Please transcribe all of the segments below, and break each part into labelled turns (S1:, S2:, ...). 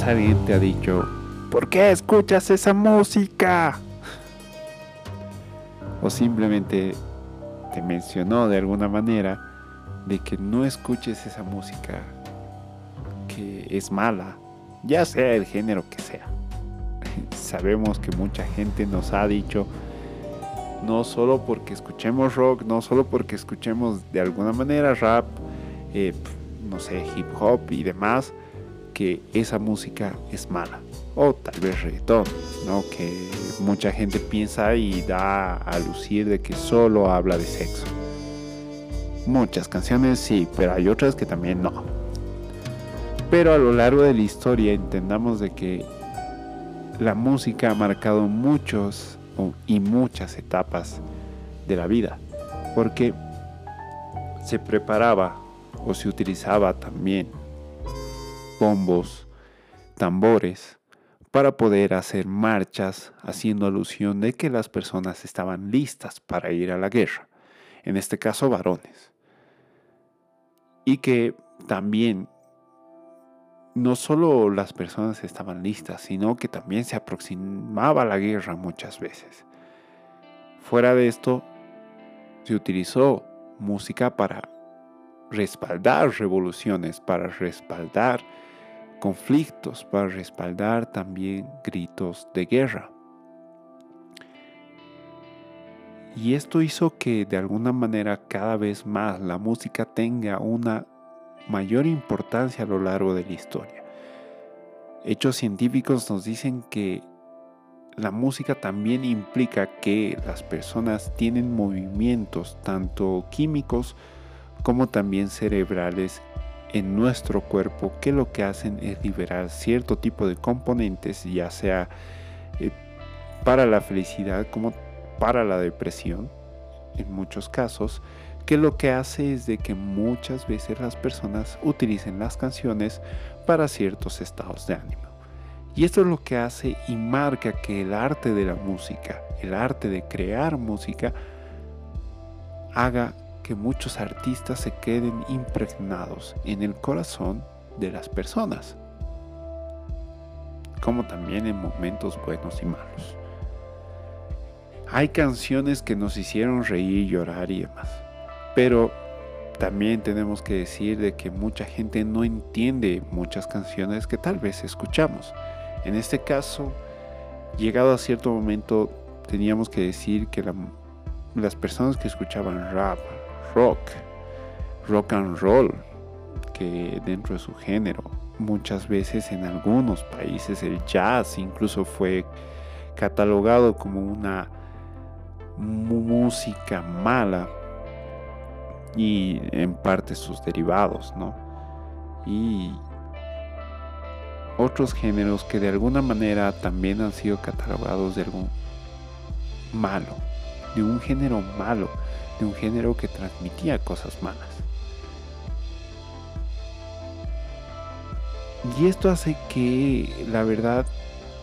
S1: alguien te ha dicho, ¿por qué escuchas esa música? O simplemente te mencionó de alguna manera de que no escuches esa música que es mala, ya sea el género que sea. Sabemos que mucha gente nos ha dicho, no solo porque escuchemos rock, no solo porque escuchemos de alguna manera rap, eh, no sé, hip hop y demás, que esa música es mala. O tal vez reggaetón, ¿no? Que mucha gente piensa y da a lucir de que solo habla de sexo. Muchas canciones sí, pero hay otras que también no. Pero a lo largo de la historia entendamos de que la música ha marcado muchos y muchas etapas de la vida, porque se preparaba o se utilizaba también bombos, tambores, para poder hacer marchas haciendo alusión de que las personas estaban listas para ir a la guerra, en este caso varones, y que también no solo las personas estaban listas, sino que también se aproximaba la guerra muchas veces. Fuera de esto, se utilizó música para respaldar revoluciones, para respaldar conflictos, para respaldar también gritos de guerra. Y esto hizo que de alguna manera cada vez más la música tenga una mayor importancia a lo largo de la historia. Hechos científicos nos dicen que la música también implica que las personas tienen movimientos tanto químicos como también cerebrales en nuestro cuerpo que lo que hacen es liberar cierto tipo de componentes ya sea eh, para la felicidad como para la depresión en muchos casos que lo que hace es de que muchas veces las personas utilicen las canciones para ciertos estados de ánimo. Y esto es lo que hace y marca que el arte de la música, el arte de crear música, haga que muchos artistas se queden impregnados en el corazón de las personas, como también en momentos buenos y malos. Hay canciones que nos hicieron reír, llorar y demás. Pero también tenemos que decir de que mucha gente no entiende muchas canciones que tal vez escuchamos. En este caso, llegado a cierto momento, teníamos que decir que las personas que escuchaban rap, rock, rock and roll, que dentro de su género, muchas veces en algunos países el jazz incluso fue catalogado como una música mala y en parte sus derivados, ¿no? Y otros géneros que de alguna manera también han sido catalogados de algún malo, de un género malo, un género que transmitía cosas malas. Y esto hace que la verdad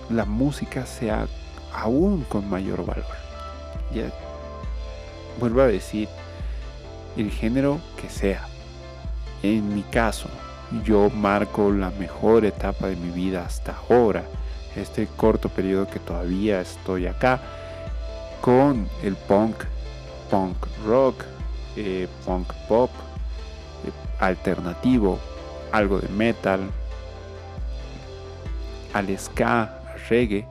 S1: la música sea aún con mayor valor. Ya vuelvo a decir, el género que sea. En mi caso, yo marco la mejor etapa de mi vida hasta ahora, este corto periodo que todavía estoy acá, con el punk, punk rock, eh, punk pop, eh, alternativo, algo de metal, al ska, reggae,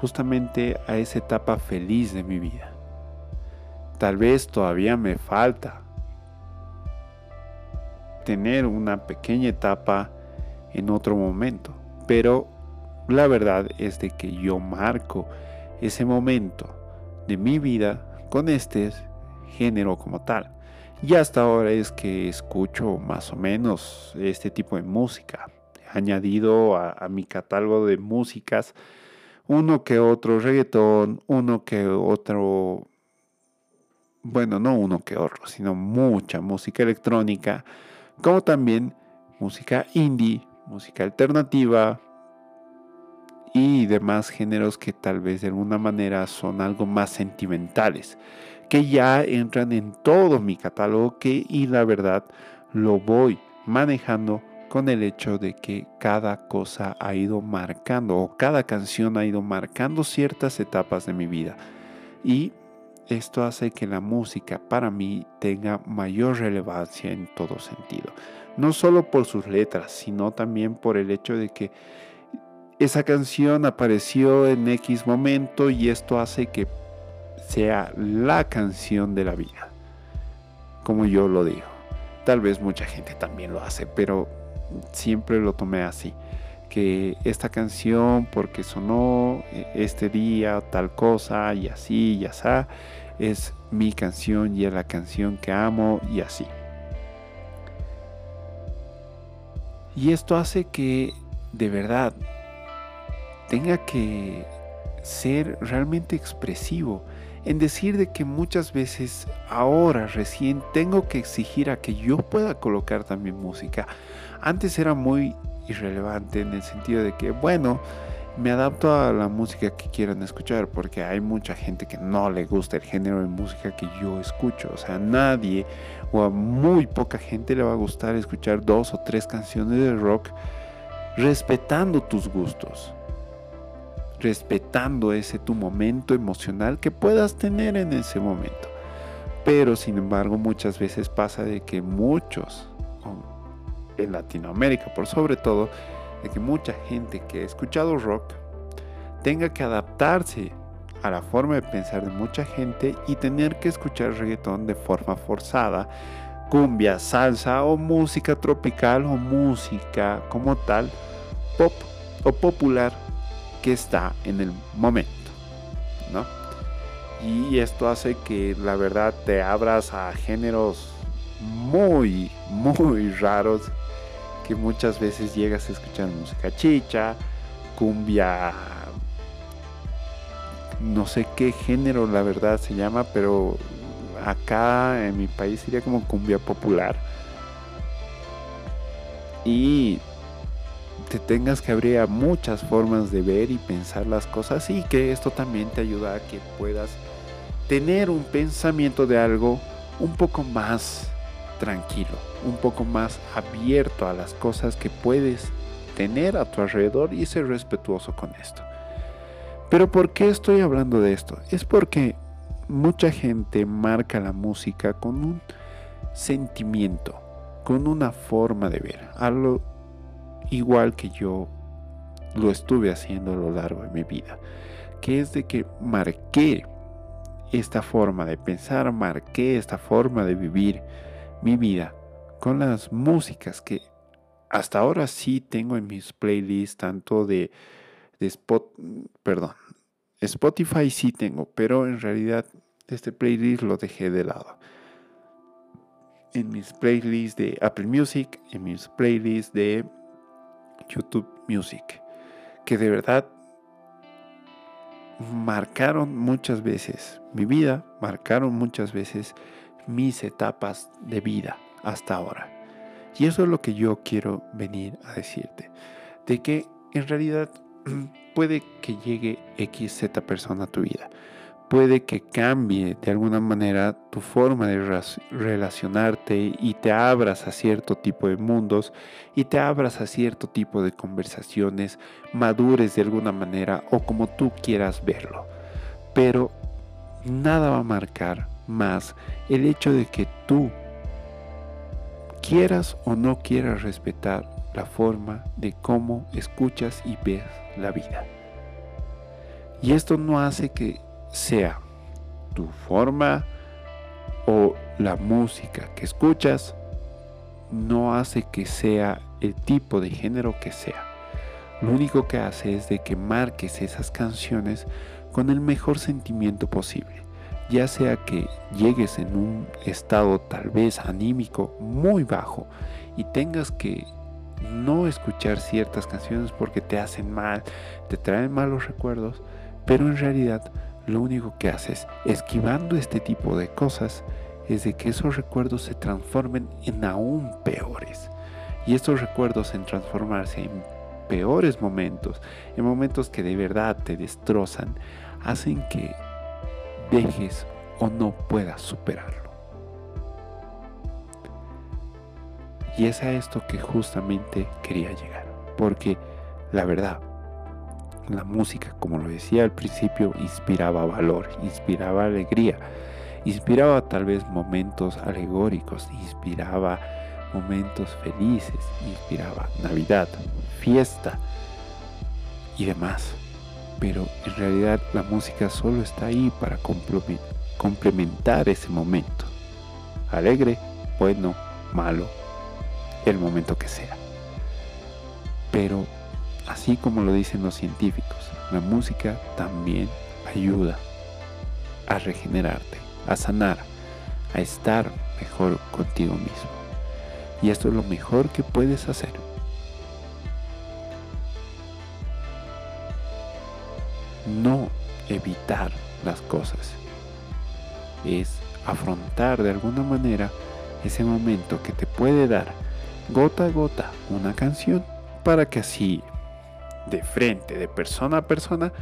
S1: justamente a esa etapa feliz de mi vida. Tal vez todavía me falta tener una pequeña etapa en otro momento, pero la verdad es de que yo marco ese momento de mi vida con este género como tal. Y hasta ahora es que escucho más o menos este tipo de música. He añadido a, mi catálogo de músicas uno que otro reggaetón, uno que otro bueno, no uno que otro, sino mucha música electrónica, como también música indie, música alternativa y demás géneros que tal vez de alguna manera son algo más sentimentales, que ya entran en todo mi catálogo y la verdad lo voy manejando con el hecho de que cada cosa ha ido marcando o cada canción ha ido marcando ciertas etapas de mi vida. Y esto hace que la música para mí tenga mayor relevancia en todo sentido. No solo por sus letras, sino también por el hecho de que esa canción apareció en X momento y esto hace que sea la canción de la vida, como yo lo digo. Tal vez mucha gente también lo hace, pero siempre lo tomé así. Que esta canción, porque sonó eh, este día, tal cosa, y así, y así, es mi canción y es la canción que amo, y así. Y esto hace que de verdad tenga que ser realmente expresivo en decir de que muchas veces ahora recién tengo que exigir a que yo pueda colocar también música. Antes era muy irrelevante en el sentido de que, bueno, me adapto a la música que quieran escuchar porque hay mucha gente que no le gusta el género de música que yo escucho. O sea, nadie o a muy poca gente le va a gustar escuchar dos o tres canciones de rock respetando tus gustos respetando ese tu momento emocional que puedas tener en ese momento. Pero sin embargo muchas veces pasa de que muchos, en Latinoamérica por sobre todo, de que mucha gente que ha escuchado rock tenga que adaptarse a la forma de pensar de mucha gente y tener que escuchar reggaetón de forma forzada, cumbia, salsa o música tropical o música como tal, pop o popular que está en el momento, ¿no? Y esto hace que la verdad te abras a géneros muy, muy raros que muchas veces llegas a escuchar música chicha, cumbia, no sé qué género la verdad se llama, pero acá en mi país sería como cumbia popular. Y te tengas que abrir a muchas formas de ver y pensar las cosas y que esto también te ayuda a que puedas tener un pensamiento de algo un poco más tranquilo, un poco más abierto a las cosas que puedes tener a tu alrededor y ser respetuoso con esto. Pero ¿por qué estoy hablando de esto? Es porque mucha gente marca la música con un sentimiento, con una forma de ver, igual que yo lo estuve haciendo a lo largo de mi vida, que es de que marqué esta forma de pensar, marqué esta forma de vivir mi vida con las músicas que hasta ahora sí tengo en mis playlists, tanto de, de Spot, perdón, Spotify sí tengo, pero en realidad este playlist lo dejé de lado. En mis playlists de Apple Music, en mis playlists de YouTube Music, que de verdad marcaron muchas veces mi vida, marcaron muchas veces mis etapas de vida hasta ahora. Y eso es lo que yo quiero venir a decirte, de que en realidad puede que llegue XZ persona a tu vida, puede que cambie de alguna manera tu forma de relacionarte y te abras a cierto tipo de mundos y te abras a cierto tipo de conversaciones, madures de alguna manera o como tú quieras verlo. Pero nada va a marcar más el hecho de que tú quieras o no quieras respetar la forma de cómo escuchas y ves la vida. Y esto no hace que sea tu forma o la música que escuchas, no hace que sea el tipo de género que sea. Lo único que hace es de que marques esas canciones con el mejor sentimiento posible, ya sea que llegues en un estado tal vez anímico muy bajo y tengas que no escuchar ciertas canciones porque te hacen mal, te traen malos recuerdos, pero en realidad lo único que haces esquivando este tipo de cosas es de que esos recuerdos se transformen en aún peores. Y estos recuerdos en transformarse en peores momentos, en momentos que de verdad te destrozan, hacen que dejes o no puedas superarlo. Y es a esto que justamente quería llegar. Porque la verdad, la música, como lo decía al principio, inspiraba valor, inspiraba alegría, inspiraba tal vez momentos alegóricos, inspiraba momentos felices, inspiraba Navidad, fiesta y demás. Pero en realidad la música solo está ahí para complementar ese momento. Alegre, bueno, malo, el momento que sea. Pero así como lo dicen los científicos, la música también ayuda a regenerarte, a sanar, a estar mejor contigo mismo. Y esto es lo mejor que puedes hacer. No evitar las cosas. Es afrontar de alguna manera ese momento que te puede dar gota a gota una canción para que así de frente, de persona a persona,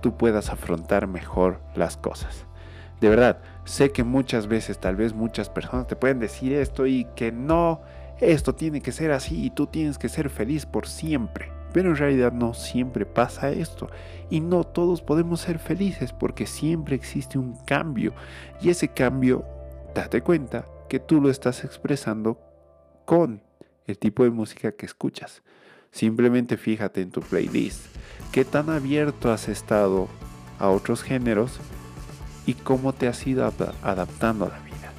S1: tú puedas afrontar mejor las cosas. De verdad, sé que muchas veces, tal vez muchas personas te pueden decir esto y que no, esto tiene que ser así y tú tienes que ser feliz por siempre. Pero en realidad no siempre pasa esto. Y no todos podemos ser felices porque siempre existe un cambio. Y ese cambio, date cuenta que tú lo estás expresando con el tipo de música que escuchas. Simplemente fíjate en tu playlist. ¿Qué tan abierto has estado a otros géneros y cómo te has ido adaptando a la vida?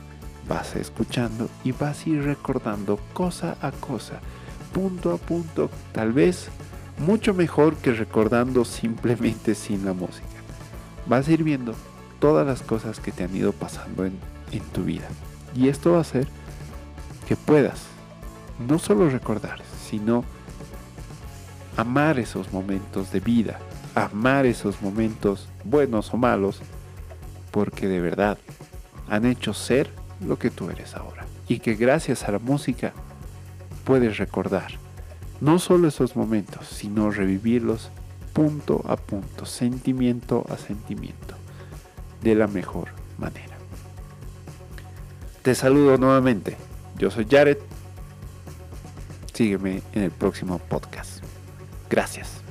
S1: Vas escuchando y vas a ir recordando cosa a cosa, punto a punto, tal vez mucho mejor que recordando simplemente sin la música. Vas a ir viendo todas las cosas que te han ido pasando en, en tu vida. Y esto va a hacer que puedas no solo recordar, sino amar esos momentos de vida, amar esos momentos buenos o malos, porque de verdad han hecho ser lo que tú eres ahora. Y que gracias a la música puedes recordar no solo esos momentos, sino revivirlos punto a punto, sentimiento a sentimiento, de la mejor manera. Te saludo nuevamente. Yo soy Jared. Sígueme en el próximo podcast. Gracias.